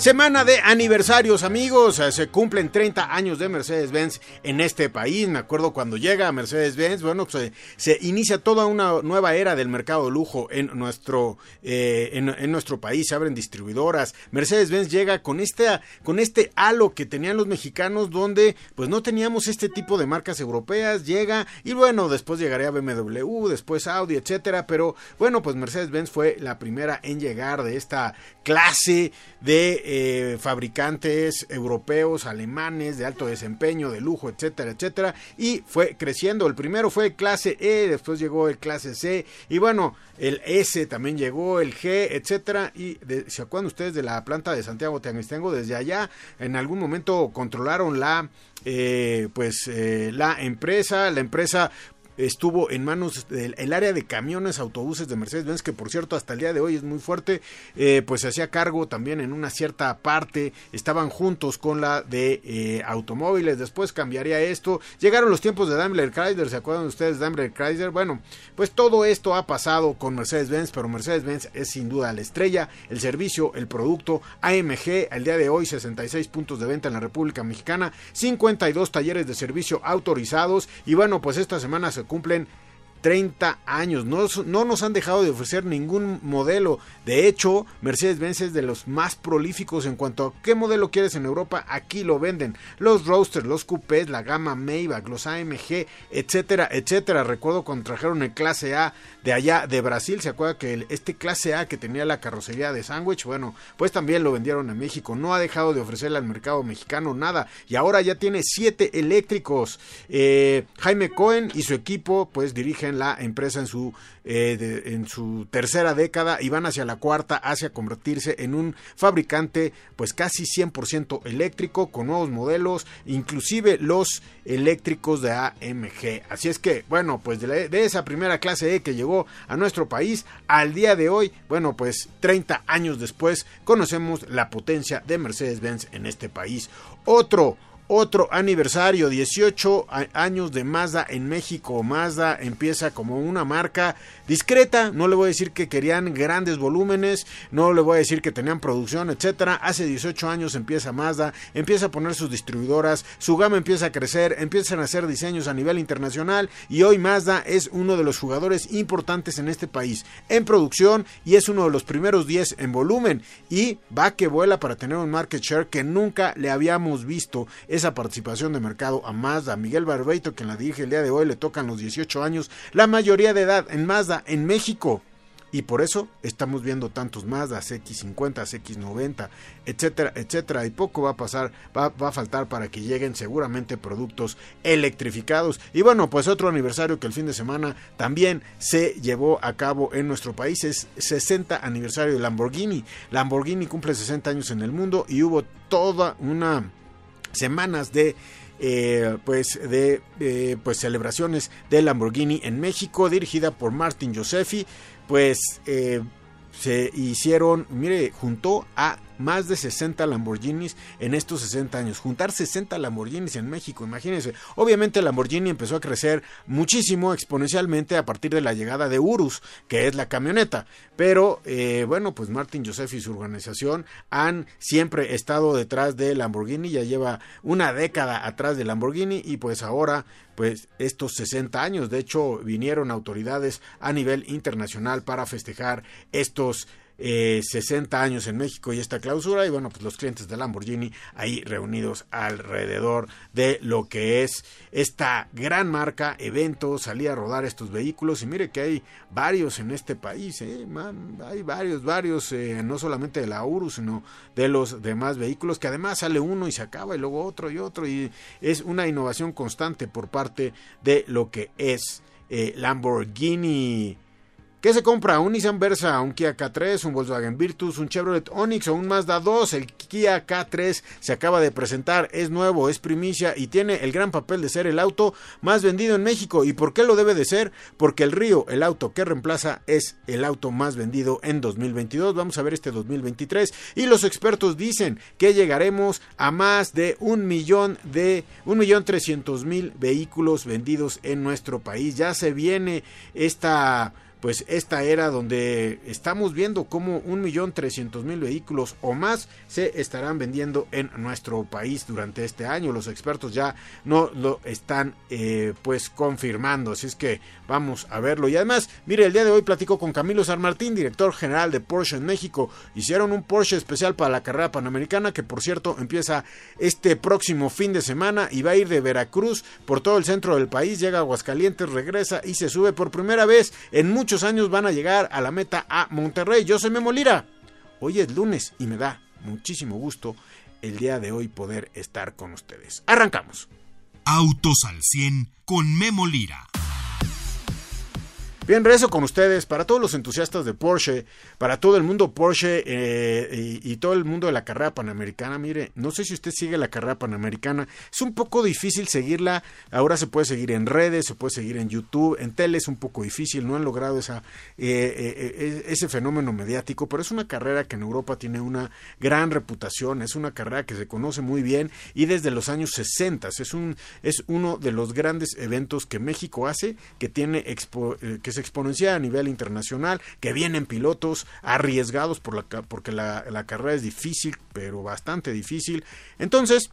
Semana de aniversarios, amigos. Eh, Se cumplen 30 años de Mercedes-Benz en este país. Me acuerdo cuando llega Mercedes-Benz, bueno, pues, se inicia toda una nueva era del mercado de lujo en nuestro, eh, en, en, nuestro país. Se abren distribuidoras. Mercedes-Benz llega con este, con este halo que tenían los mexicanos, donde pues no teníamos este tipo de marcas europeas. Llega y bueno, después llegaría BMW, después Audi, etcétera. Pero bueno, pues Mercedes-Benz fue la primera en llegar de esta clase de eh, fabricantes europeos, alemanes, de alto desempeño, de lujo, etcétera, etcétera, y fue creciendo. El primero fue clase E, después llegó el clase C, y bueno, el S también llegó, el G, etcétera, y se acuerdan ustedes de la planta de Santiago Teanguistengo, desde allá, en algún momento controlaron la, eh, pues, eh, la empresa, la empresa estuvo en manos del el área de camiones, autobuses de Mercedes-Benz, que por cierto hasta el día de hoy es muy fuerte, eh, pues se hacía cargo también en una cierta parte, estaban juntos con la de eh, automóviles, después cambiaría esto, llegaron los tiempos de Daimler Chrysler, ¿se acuerdan ustedes de Daimler Chrysler? Bueno, pues todo esto ha pasado con Mercedes-Benz, pero Mercedes-Benz es sin duda la estrella, el servicio, el producto, AMG, al día de hoy 66 puntos de venta en la República Mexicana, 52 talleres de servicio autorizados y bueno, pues esta semana se cumplen 30 años. No, no, nos han dejado de ofrecer ningún modelo. De hecho, Mercedes-Benz es de los más prolíficos en cuanto a qué modelo quieres en Europa. Aquí lo venden. Los Roadsters, los Coupés, la gama Maybach, los AMG, etcétera, etcétera. Recuerdo cuando trajeron el clase A de allá de Brasil. ¿Se acuerda que el, este clase A que tenía la carrocería de sándwich? Bueno, pues también lo vendieron en México. No ha dejado de ofrecerle al mercado mexicano nada. Y ahora ya tiene siete eléctricos. Eh, Jaime Cohen y su equipo pues dirigen la empresa en su, eh, en su tercera década y van hacia la cuarta hacia convertirse en un fabricante pues casi 100% eléctrico con nuevos modelos, inclusive los eléctricos de AMG. Así es que, bueno, pues de esa primera clase E que llegó a nuestro país al día de hoy, bueno, pues 30 años después conocemos la potencia de Mercedes-Benz en este país. Otro otro aniversario, 18 años de Mazda en México. Mazda empieza como una marca discreta, no le voy a decir que querían grandes volúmenes, no le voy a decir que tenían producción, etcétera. Hace 18 años empieza Mazda, empieza a poner sus distribuidoras, su gama empieza a crecer, empiezan a hacer diseños a nivel internacional y hoy Mazda es uno de los jugadores importantes en este país en producción y es uno de los primeros 10 en volumen y va que vuela para tener un market share que nunca le habíamos visto esa participación de mercado a Mazda. Miguel Barbeito, quien la dirige el día de hoy, le tocan los 18 años, la mayoría de edad en Mazda en México. Y por eso estamos viendo tantos Mazda X50, X90, etcétera, etcétera. Y poco va a pasar, va, va, a faltar para que lleguen seguramente productos electrificados. Y bueno, pues otro aniversario que el fin de semana también se llevó a cabo en nuestro país es 60 aniversario de Lamborghini. Lamborghini cumple 60 años en el mundo y hubo toda una semanas de eh, pues de eh, pues celebraciones de Lamborghini en México dirigida por Martin Josefi pues eh, se hicieron mire juntó a más de 60 Lamborghinis en estos 60 años. Juntar 60 Lamborghinis en México, imagínense. Obviamente Lamborghini empezó a crecer muchísimo exponencialmente a partir de la llegada de Urus, que es la camioneta. Pero eh, bueno, pues Martin Joseph y su organización han siempre estado detrás de Lamborghini, ya lleva una década atrás de Lamborghini y pues ahora pues estos 60 años. De hecho, vinieron autoridades a nivel internacional para festejar estos eh, 60 años en México y esta clausura y bueno pues los clientes de Lamborghini ahí reunidos alrededor de lo que es esta gran marca evento salía a rodar estos vehículos y mire que hay varios en este país ¿eh? Hay varios varios eh, no solamente de la Urus sino de los demás vehículos que además sale uno y se acaba y luego otro y otro y es una innovación constante por parte de lo que es eh, Lamborghini ¿Qué se compra? Un Nissan Versa, un Kia K3, un Volkswagen Virtus, un Chevrolet Onix o un Mazda 2. El Kia K3 se acaba de presentar, es nuevo, es primicia y tiene el gran papel de ser el auto más vendido en México. ¿Y por qué lo debe de ser? Porque el Río, el auto que reemplaza, es el auto más vendido en 2022. Vamos a ver este 2023 y los expertos dicen que llegaremos a más de un millón de un millón trescientos mil vehículos vendidos en nuestro país. Ya se viene esta pues esta era donde estamos viendo cómo un millón trescientos mil vehículos o más se estarán vendiendo en nuestro país durante este año. Los expertos ya no lo están eh, pues confirmando, así es que vamos a verlo. Y además, mire, el día de hoy platico con Camilo San Martín, director general de Porsche en México. Hicieron un Porsche especial para la carrera panamericana que por cierto empieza este próximo fin de semana y va a ir de Veracruz por todo el centro del país, llega a Aguascalientes, regresa y se sube por primera vez en muchos años van a llegar a la meta a Monterrey. Yo soy Memo Lira. Hoy es lunes y me da muchísimo gusto el día de hoy poder estar con ustedes. Arrancamos. Autos al 100 con Memo Lira. Bien, rezo con ustedes, para todos los entusiastas de Porsche, para todo el mundo Porsche eh, y, todo el mundo de la carrera panamericana. Mire, no sé si usted sigue la carrera panamericana, es un poco difícil seguirla. Ahora se puede seguir en redes, se puede seguir en YouTube, en tele es un poco difícil, no han logrado esa, eh, eh, ese fenómeno mediático, pero es una carrera que en Europa tiene una gran reputación, es una carrera que se conoce muy bien y desde los años 60 es, un, es uno de los grandes eventos que México hace, que tiene expo, que se exponencial a nivel internacional, que vienen pilotos arriesgados por la, porque la, la carrera es difícil, pero bastante difícil. Entonces,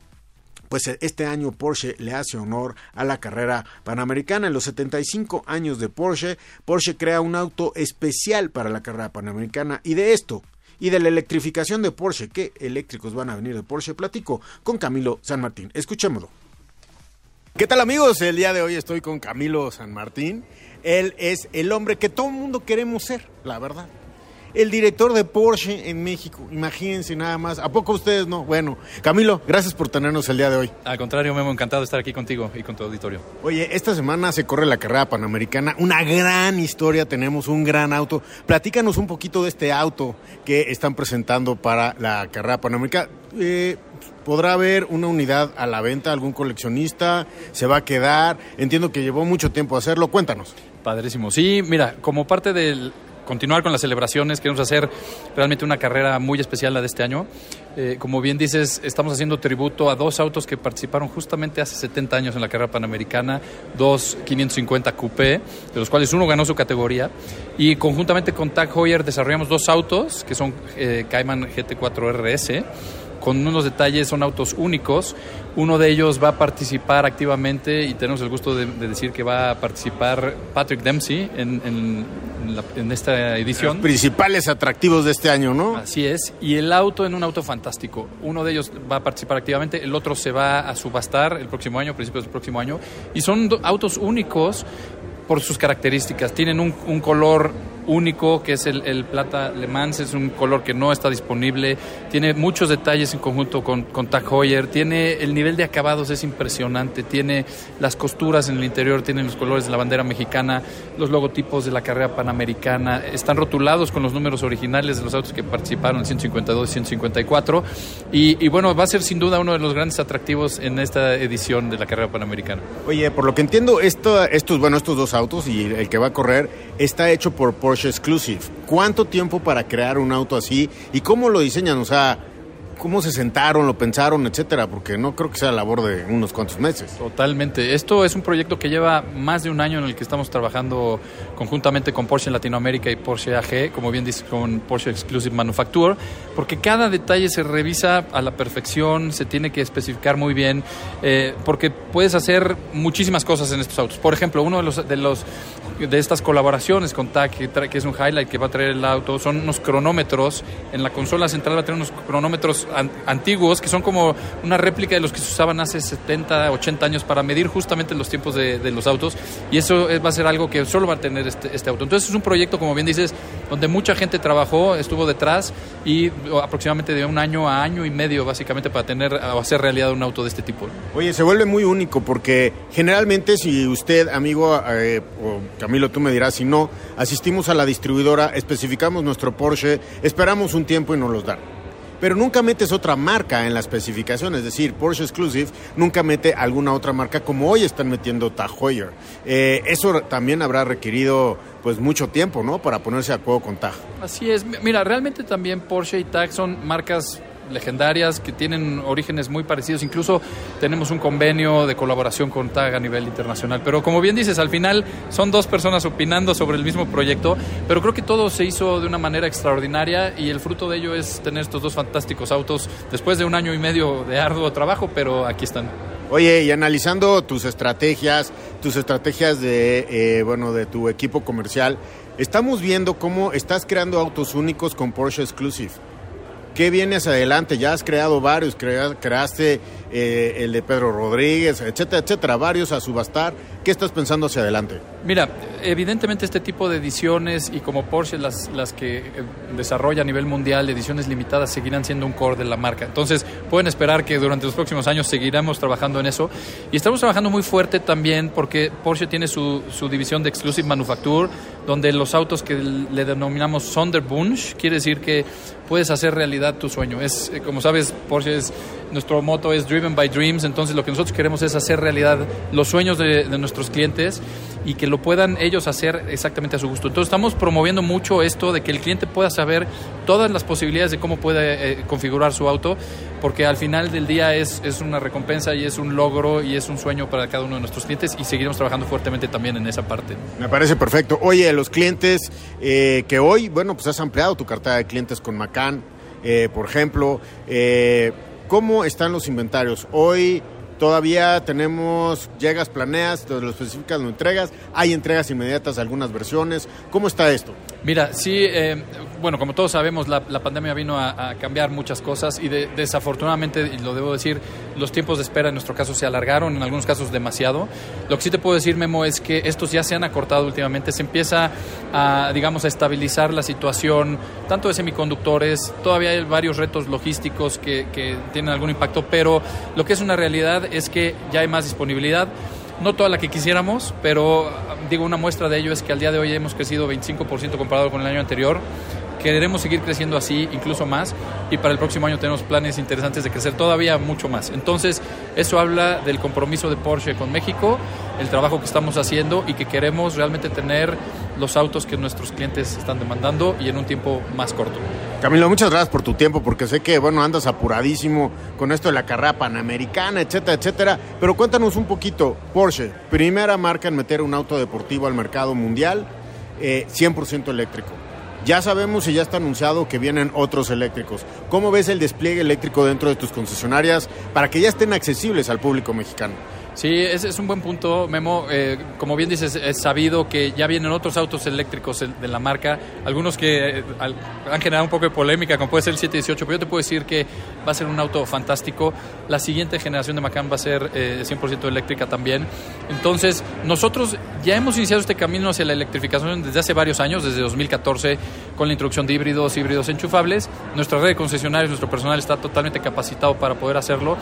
pues este año Porsche le hace honor a la carrera panamericana. En los 75 años de Porsche, Porsche crea un auto especial para la carrera panamericana y de esto y de la electrificación de Porsche, qué eléctricos van a venir de Porsche, platico con Camilo San Martín. Escuchémoslo. ¿Qué tal amigos? El día de hoy estoy con Camilo San Martín. Él es el hombre que todo el mundo queremos ser, la verdad. El director de Porsche en México, imagínense nada más. ¿A poco ustedes no? Bueno, Camilo, gracias por tenernos el día de hoy. Al contrario, Memo, encantado de estar aquí contigo y con tu auditorio. Oye, esta semana se corre la carrera panamericana, una gran historia, tenemos un gran auto. Platícanos un poquito de este auto que están presentando para la carrera panamericana. Eh, ¿Podrá haber una unidad a la venta? ¿Algún coleccionista? ¿Se va a quedar? Entiendo que llevó mucho tiempo hacerlo. Cuéntanos. Padrísimo. Sí, mira, como parte del continuar con las celebraciones, queremos hacer realmente una carrera muy especial la de este año. Eh, como bien dices, estamos haciendo tributo a dos autos que participaron justamente hace 70 años en la carrera panamericana, dos 550 Coupé, de los cuales uno ganó su categoría, y conjuntamente con Tag Heuer desarrollamos dos autos que son eh, Cayman GT4 RS con unos detalles, son autos únicos. Uno de ellos va a participar activamente y tenemos el gusto de, decir que va a participar Patrick Dempsey en, en, esta edición. Los principales atractivos de este año, ¿no? Así es. Y el auto en un auto fantástico. Uno de ellos va a participar activamente, el otro se va a subastar el próximo año, principios del próximo año. Y son autos únicos por sus características. Tienen un, un color único, que es el, plata Le Mans, es un color que no está disponible, tiene muchos detalles en conjunto con, con Tag Heuer, tiene el nivel de acabados es impresionante, tiene las costuras en el interior, tiene los colores de la bandera mexicana, los logotipos de la carrera panamericana, están rotulados con los números originales de los autos que participaron en 152 y 154, y, y bueno, va a ser sin duda uno de los grandes atractivos en esta edición de la carrera panamericana. Oye, por lo que entiendo, esto, estos, bueno, estos dos autos y el que va a correr está hecho por Porsche Exclusive. ¿Cuánto tiempo para crear un auto así y cómo lo diseñan? O sea, cómo se sentaron, lo pensaron, etcétera, porque no creo que sea labor de unos cuantos meses. Totalmente. Esto es un proyecto que lleva más de un año en el que estamos trabajando conjuntamente con Porsche en Latinoamérica y Porsche AG, como bien dice, con Porsche Exclusive Manufacture, porque cada detalle se revisa a la perfección, se tiene que especificar muy bien, eh, porque puedes hacer muchísimas cosas en estos autos. Por ejemplo, uno de los de los de estas colaboraciones con TAC, que, es un highlight que va a traer el auto, son unos cronómetros. En la consola central va a tener unos cronómetros antiguos que son como una réplica de los que se usaban hace 70, 80 años para medir justamente los tiempos de, los autos y eso va a ser algo que solo va a tener este, este auto. Entonces es un proyecto, como bien dices, donde mucha gente trabajó, estuvo detrás y aproximadamente de un año a año y medio básicamente para tener o hacer realidad un auto de este tipo. Oye, se vuelve muy único porque generalmente si usted, amigo, eh, o Camilo, tú me dirás, si no, asistimos a la distribuidora, especificamos nuestro Porsche, esperamos un tiempo y nos los dan pero nunca metes otra marca en la especificación, es decir, Porsche Exclusive nunca mete alguna otra marca como hoy están metiendo Tag Heuer. Eh, eso también habrá requerido pues mucho tiempo, ¿no? Para ponerse de acuerdo con Tag. Así es. Mira, realmente también Porsche y Tag son marcas legendarias que tienen orígenes muy parecidos. Incluso tenemos un convenio de colaboración con TAG a nivel internacional. Pero como bien dices, al final son dos personas opinando sobre el mismo proyecto, pero creo que todo se hizo de una manera extraordinaria y el fruto de ello es tener estos dos fantásticos autos después de un año y medio de arduo trabajo, pero aquí están. Oye, y analizando tus estrategias, tus estrategias de, eh, bueno, de tu equipo comercial, estamos viendo cómo estás creando autos únicos con Porsche Exclusive. ¿Qué viene hacia adelante? Ya has creado varios, creaste eh, el de Pedro Rodríguez, etcétera, etcétera, varios a subastar. ¿Qué estás pensando hacia adelante? Mira, evidentemente este tipo de ediciones y como Porsche las, las que eh, desarrolla a nivel mundial, ediciones limitadas, seguirán siendo un core de la marca. Entonces pueden esperar que durante los próximos años seguiremos trabajando en eso. Y estamos trabajando muy fuerte también porque Porsche tiene su, división de Exclusive Manufacture, donde los autos que le denominamos Sonderbunsch, quiere decir que puedes hacer realidad tu sueño. Es, eh, como sabes, Porsche es, nuestro moto es Driven by Dreams, entonces lo que nosotros queremos es hacer realidad los sueños de, nuestros clientes y que lo puedan ellos hacer exactamente a su gusto. Entonces estamos promoviendo mucho esto de que el cliente pueda saber todas las posibilidades de cómo puede eh, configurar su auto, porque al final del día es, es una recompensa y es un logro y es un sueño para cada uno de nuestros clientes y seguiremos trabajando fuertemente también en esa parte. Me parece perfecto. Oye, los clientes eh, que hoy, bueno, pues has ampliado tu cartera de clientes con Macan, eh, por ejemplo, ¿Cómo están los inventarios? Hoy todavía tenemos, llegas, planeas, lo especificas, lo entregas, hay entregas inmediatas de algunas versiones. ¿Cómo está esto? Mira, sí, eh, bueno, como todos sabemos, la, pandemia vino a, cambiar muchas cosas y desafortunadamente, y lo debo decir, los tiempos de espera en nuestro caso se alargaron, en algunos casos demasiado. Lo que sí te puedo decir, Memo, es que estos ya se han acortado últimamente, se empieza a, digamos, a estabilizar la situación, tanto de semiconductores, todavía hay varios retos logísticos que, que tienen algún impacto, pero lo que es una realidad es que ya hay más disponibilidad no toda la que quisiéramos, pero digo, una muestra de ello es que al día de hoy hemos crecido 25% comparado con el año anterior. Queremos seguir creciendo así, incluso más, y para el próximo año tenemos planes interesantes de crecer todavía mucho más. Entonces, eso habla del compromiso de Porsche con México, el trabajo que estamos haciendo y que queremos realmente tener los autos que nuestros clientes están demandando y en un tiempo más corto. Camilo, muchas gracias por tu tiempo, porque sé que, bueno, andas apuradísimo con esto de la carrera panamericana, etcétera, etcétera. Pero cuéntanos un poquito, Porsche, primera marca en meter un auto deportivo al mercado mundial, 100% eh, eléctrico. Ya sabemos y ya está anunciado que vienen otros eléctricos. ¿Cómo ves el despliegue eléctrico dentro de tus concesionarias para que ya estén accesibles al público mexicano? Sí, ese es un buen punto, Memo. Eh, como bien dices, es sabido que ya vienen otros autos eléctricos de la marca, algunos que eh, han generado un poco de polémica, como puede ser el 718, pero yo te puedo decir que va a ser un auto fantástico. La siguiente generación de Macan va a ser 100% eh, eléctrica también. Entonces, nosotros ya hemos iniciado este camino hacia la electrificación desde hace varios años, desde 2014, con la introducción de híbridos, híbridos enchufables. Nuestra red de concesionarios, nuestro personal está totalmente capacitado para poder hacerlo.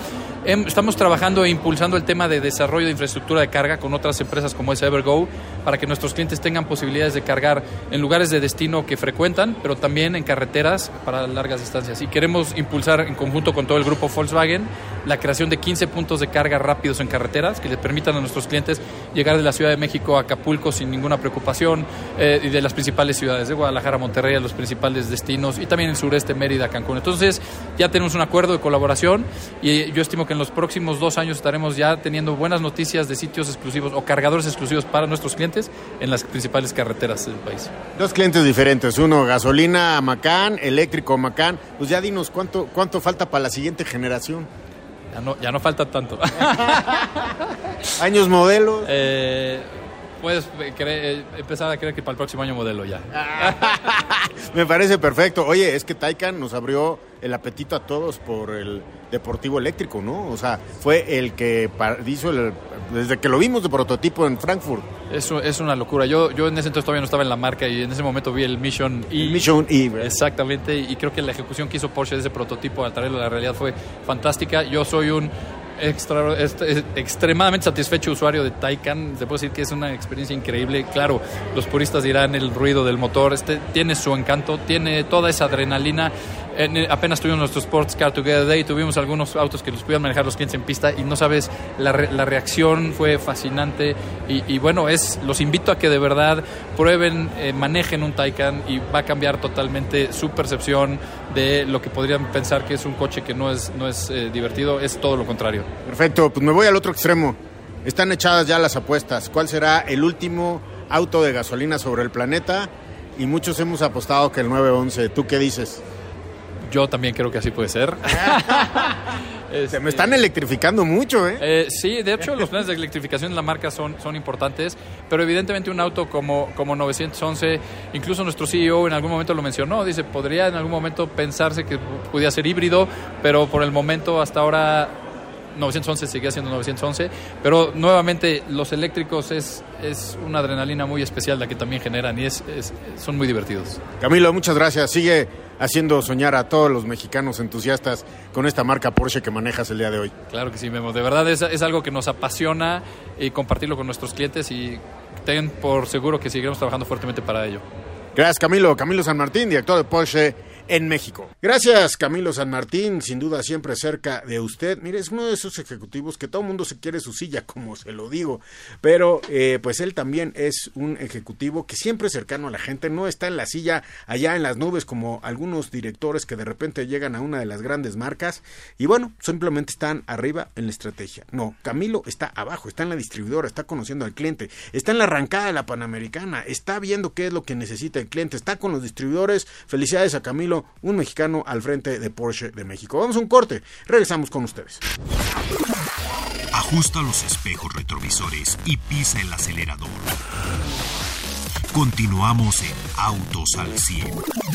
Estamos trabajando e impulsando el tema de desarrollo de infraestructura de carga con otras empresas como es Evergo para que nuestros clientes tengan posibilidades de cargar en lugares de destino que frecuentan, pero también en carreteras para largas distancias. Y queremos impulsar en conjunto con todo el grupo Volkswagen la creación de 15 puntos de carga rápidos en carreteras que le permitan a nuestros clientes llegar de la Ciudad de México a Acapulco sin ninguna preocupación eh, y de las principales ciudades de Guadalajara, Monterrey, a los principales destinos y también el sureste, Mérida, Cancún. Entonces ya tenemos un acuerdo de colaboración y yo estimo que en los próximos dos años estaremos ya teniendo buenas noticias de sitios exclusivos o cargadores exclusivos para nuestros clientes en las principales carreteras del país. Dos clientes diferentes, uno gasolina Macán, eléctrico Macán. Pues ya dinos cuánto, cuánto falta para la siguiente generación. Ya no, ya no falta tanto. ¿Años modelos? Eh, puedes eh, empezar a creer que para el próximo año modelo ya. Me parece perfecto. Oye, es que Taycan nos abrió el apetito a todos por el deportivo eléctrico, ¿no? O sea, fue el que hizo el, desde que lo vimos de prototipo en Frankfurt. Eso es una locura. Yo, yo en ese entonces todavía no estaba en la marca y en ese momento vi el Mission E. Mission E. Exactamente, y creo que la ejecución que hizo Porsche de ese prototipo al traerlo a la realidad fue fantástica. Yo soy un extra, extremadamente satisfecho usuario de Taycan. Se puede decir que es una experiencia increíble. Claro, los puristas dirán el ruido del motor. Este tiene su encanto, tiene toda esa adrenalina. Apenas tuvimos nuestro Sports Car Together Day, tuvimos algunos autos que los pudieron manejar los clientes en pista y no sabes, la, la reacción fue fascinante y, bueno, es los invito a que de verdad prueben, eh, manejen un Taycan y va a cambiar totalmente su percepción de lo que podrían pensar que es un coche que no es, no es eh, divertido, es todo lo contrario. Perfecto, pues me voy al otro extremo. Están echadas ya las apuestas. ¿Cuál será el último auto de gasolina sobre el planeta? Y muchos hemos apostado que el 911. ¿Tú qué dices? Yo también creo que así puede ser. Se me están electrificando mucho, ¿eh? ¿eh? Sí, de hecho los planes de electrificación de la marca son, son importantes, pero evidentemente un auto como, como 911, incluso nuestro CEO en algún momento lo mencionó, dice, podría en algún momento pensarse que pudiera ser híbrido, pero por el momento hasta ahora 911 sigue siendo 911, pero nuevamente los eléctricos es, es una adrenalina muy especial la que también generan y es, son muy divertidos. Camilo, muchas gracias. Sigue haciendo soñar a todos los mexicanos entusiastas con esta marca Porsche que manejas el día de hoy. Claro que sí, Memo. De verdad es, es algo que nos apasiona y compartirlo con nuestros clientes y ten por seguro que seguiremos trabajando fuertemente para ello. Gracias, Camilo. Camilo San Martín, director de Porsche en México. Gracias, Camilo San Martín, sin duda siempre cerca de usted. Mire, es uno de esos ejecutivos que todo el mundo se quiere su silla, como se lo digo, pero eh, pues él también es un ejecutivo que siempre es cercano a la gente, no está en la silla allá en las nubes como algunos directores que de repente llegan a una de las grandes marcas y bueno, simplemente están arriba en la estrategia. No, Camilo está abajo, está en la distribuidora, está conociendo al cliente, está en la arrancada de la Panamericana, está viendo qué es lo que necesita el cliente, está con los distribuidores. Felicidades a Camilo un mexicano al frente de Porsche de México. Vamos a un corte, regresamos con ustedes. Ajusta los espejos retrovisores y pisa el acelerador. Continuamos en Autos al 100.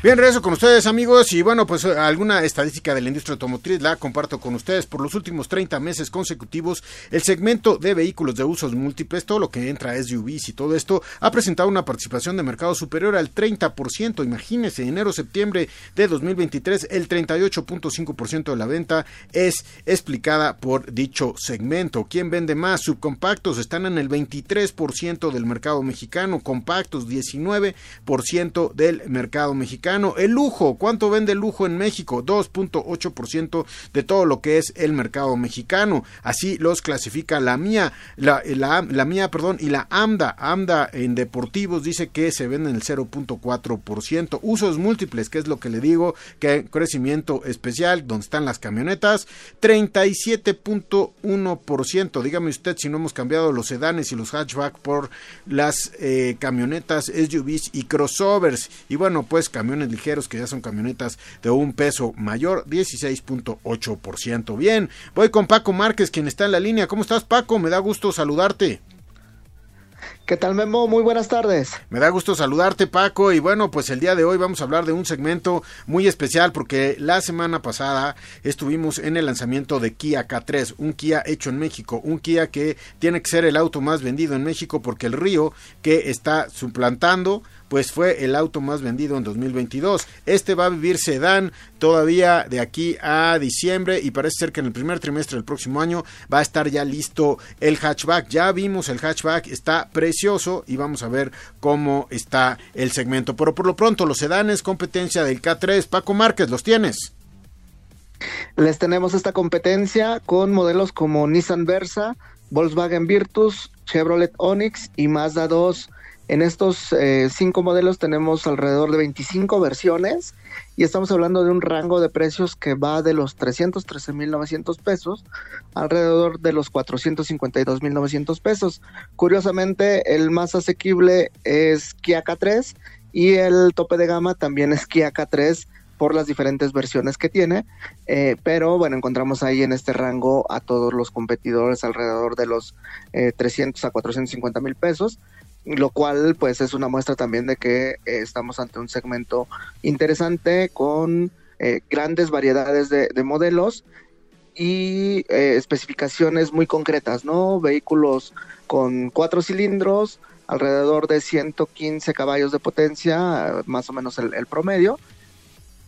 Bien, regreso con ustedes amigos y bueno, pues alguna estadística de la industria automotriz la comparto con ustedes. Por los últimos 30 meses consecutivos, el segmento de vehículos de usos múltiples, todo lo que entra SUVs y todo esto, ha presentado una participación de mercado superior al 30%. Imagínense, enero-septiembre de 2023, el 38.5% de la venta es explicada por dicho segmento. ¿Quién vende más? Subcompactos están en el 23% del mercado mexicano, compactos 19% del mercado mexicano el lujo, ¿cuánto vende el lujo en México? 2.8% de todo lo que es el mercado mexicano. Así los clasifica la mía, la, la, mía, perdón, y la AMDA. AMDA en deportivos dice que se vende el 0.4%. Usos múltiples, que es lo que le digo, que crecimiento especial, donde están las camionetas, 37.1%. Dígame usted si no hemos cambiado los sedanes y los hatchback por las eh, camionetas, SUVs y crossovers. Y bueno, pues camionetas ligeros, que ya son camionetas de un peso mayor, 16.8%. Bien, voy con Paco Márquez, quien está en la línea. ¿Cómo estás, Paco? Me da gusto saludarte. ¿Qué tal, Memo? Muy buenas tardes. Me da gusto saludarte, Paco. Y bueno, pues el día de hoy vamos a hablar de un segmento muy especial porque la semana pasada estuvimos en el lanzamiento de Kia K3, un Kia hecho en México, un Kia que tiene que ser el auto más vendido en México porque el Río que está suplantando pues fue el auto más vendido en 2022. Este va a vivir sedán todavía de aquí a diciembre y parece ser que en el primer trimestre del próximo año va a estar ya listo el hatchback. Ya vimos el hatchback, está precioso y vamos a ver cómo está el segmento. Pero por lo pronto los sedanes, competencia del K3. Paco Márquez, ¿los tienes? Les tenemos esta competencia con modelos como Nissan Versa, Volkswagen Virtus, Chevrolet Onix y Mazda 2. En estos eh, cinco modelos tenemos alrededor de 25 versiones y estamos hablando de un rango de precios que va de los 313.900 pesos alrededor de los 452.900 pesos. Curiosamente, el más asequible es Kia K3 y el tope de gama también es Kia K3 por las diferentes versiones que tiene, eh, pero bueno, encontramos ahí en este rango a todos los competidores alrededor de los 300 a 450 mil pesos lo cual pues es una muestra también de que estamos ante un segmento interesante con grandes variedades de, de modelos y eh, especificaciones muy concretas, ¿no? Vehículos con cuatro cilindros, alrededor de 115 caballos de potencia, más o menos el promedio,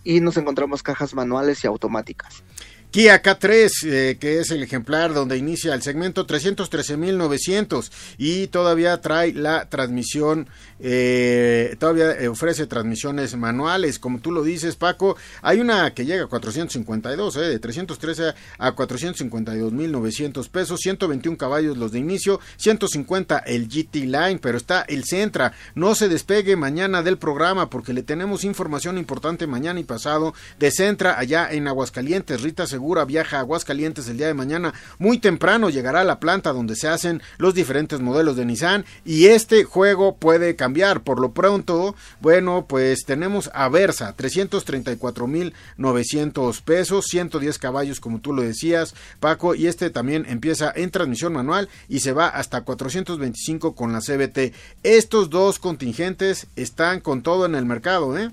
y nos encontramos cajas manuales y automáticas. Kia K3, eh, que es el ejemplar donde inicia el segmento 313.900 y todavía trae la transmisión, eh, todavía ofrece transmisiones manuales, como tú lo dices Paco, hay una que llega a 452, eh, de 313 a 452.900 pesos, 121 caballos los de inicio, 150 el GT Line, pero está el Centra, no se despegue mañana del programa porque le tenemos información importante mañana y pasado de Centra allá en Aguascalientes, Rita Viaja a Aguascalientes el día de mañana. Muy temprano llegará a la planta donde se hacen los diferentes modelos de Nissan y este juego puede cambiar. Por lo pronto, bueno, pues tenemos a Versa, 334.900 pesos, 110 caballos como tú lo decías, Paco, y este también empieza en transmisión manual y se va hasta 425 con la CBT. Estos dos contingentes están con todo en el mercado, ¿eh?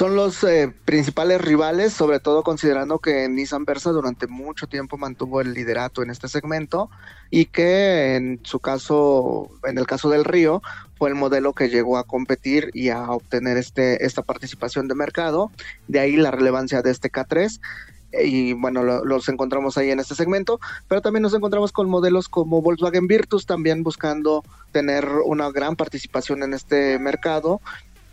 Son los eh, principales rivales, sobre todo considerando que Nissan Versa durante mucho tiempo mantuvo el liderato en este segmento y que en su caso, en el caso del Río, fue el modelo que llegó a competir y a obtener este, esta participación de mercado. De ahí la relevancia de este K3 y bueno, los encontramos ahí en este segmento, pero también nos encontramos con modelos como Volkswagen Virtus también buscando tener una gran participación en este mercado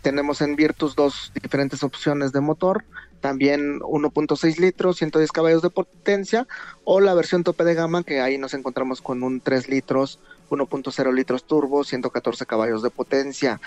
tenemos en Virtus dos diferentes opciones de motor, también 1.6 litros, 110 caballos de potencia, o la versión tope de gama, que ahí nos encontramos con un 3 litros, 1.0 litros turbo, 114 caballos de potencia.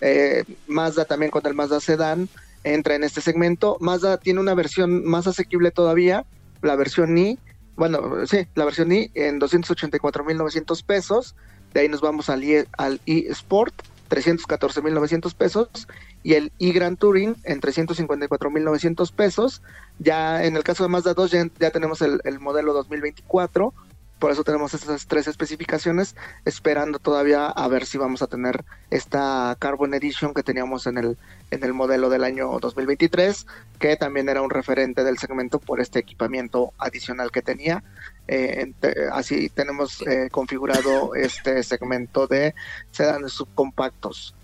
Eh, Mazda también con el Mazda Sedan entra en este segmento. Mazda tiene una versión más asequible todavía, la versión i, bueno, sí, la versión i en 284.900 pesos. De ahí nos vamos al al i Sport 314.900 pesos y el e-Grand Touring en 354.900 pesos. Ya en el caso de Mazda 2 ya, tenemos el, el, modelo 2024, por eso tenemos estas tres especificaciones, esperando todavía a ver si vamos a tener esta Carbon Edition que teníamos en el, en el modelo del año 2023, que también era un referente del segmento por este equipamiento adicional que tenía. Eh, así tenemos eh, configurado este segmento de sedanes subcompactos.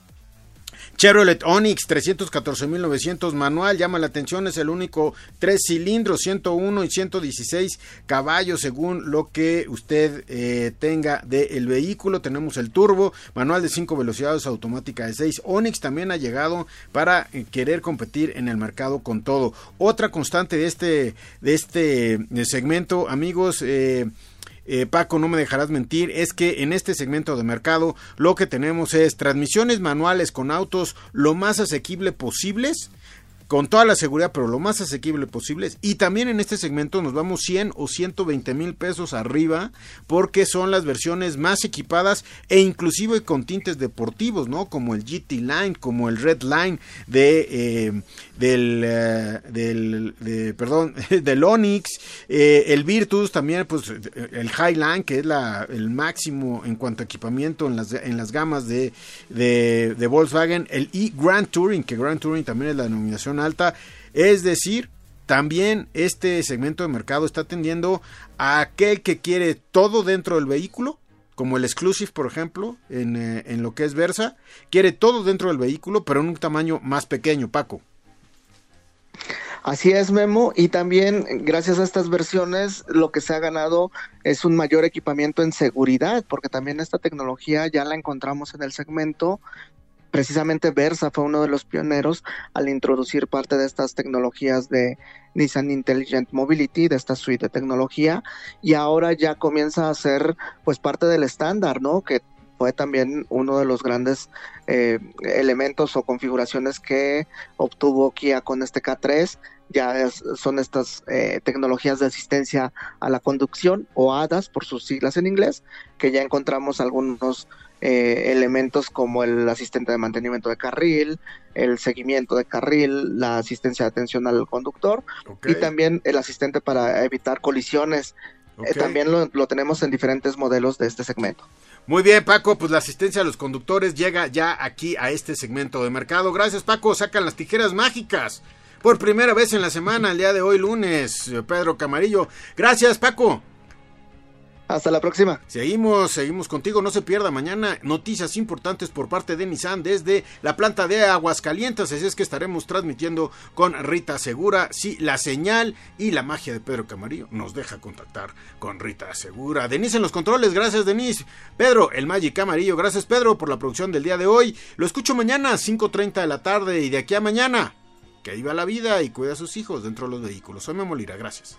Chevrolet Onix 314.900 manual, llama la atención, es el único tres cilindros, 101 y 116 caballos según lo que usted eh, tenga del vehículo. Tenemos el turbo, manual de 5 velocidades, automática de 6. Onix también ha llegado para eh, querer competir en el mercado con todo. Otra constante de este, de este eh, segmento, amigos, eh, Paco, no me dejarás mentir, es que en este segmento de mercado lo que tenemos es transmisiones manuales con autos lo más asequible posibles con toda la seguridad, pero lo más asequible posible. Y también en este segmento nos vamos 100 o 120 mil pesos arriba, porque son las versiones más equipadas e inclusive con tintes deportivos, ¿no? Como el GT Line, como el Red Line de eh, del, eh, del perdón, del Onix, eh, el Virtus también, pues el Highline, que es la, el máximo en cuanto a equipamiento en las, en las gamas de, de, de Volkswagen, el e Grand Touring, que Grand Touring también es la denominación alta. Es decir, también este segmento de mercado está atendiendo a aquel que quiere todo dentro del vehículo, como el Exclusive, por ejemplo, en, eh, en lo que es Versa, quiere todo dentro del vehículo, pero en un tamaño más pequeño, Paco. Así es, Memo, y también gracias a estas versiones lo que se ha ganado es un mayor equipamiento en seguridad, porque también esta tecnología ya la encontramos en el segmento precisamente Versa fue uno de los pioneros al introducir parte de estas tecnologías de Nissan Intelligent Mobility, de esta suite de tecnología, y ahora ya comienza a ser pues parte del estándar, ¿no? Que fue también uno de los grandes eh, elementos o configuraciones que obtuvo Kia con este K3 ya son estas eh, tecnologías de asistencia a la conducción o ADAS por sus siglas en inglés, que ya encontramos algunos eh, elementos como el asistente de mantenimiento de carril, el seguimiento de carril, la asistencia de atención al conductor y también el asistente para evitar colisiones. Eh, también lo, lo tenemos en diferentes modelos de este segmento. Muy bien, Paco, pues la asistencia a los conductores llega ya aquí a este segmento de mercado. Gracias, Paco. Sacan las tijeras mágicas. Por primera vez en la semana, el día de hoy, lunes, Pedro Camarillo. Gracias, Paco. Hasta la próxima. Seguimos, seguimos contigo. No se pierda mañana noticias importantes por parte de Nissan desde la planta de Aguascalientes. Así es que estaremos transmitiendo con Rita Segura. Si la señal y la magia de Pedro Camarillo nos deja contactar con Rita Segura. Denise en los controles. Gracias, Denise. Pedro, el Magic Camarillo. Gracias, Pedro, por la producción del día de hoy. Lo escucho mañana a 5.30 de la tarde y de aquí a mañana. Que viva la vida y cuida a sus hijos dentro de los vehículos. Soy Memolira. Gracias.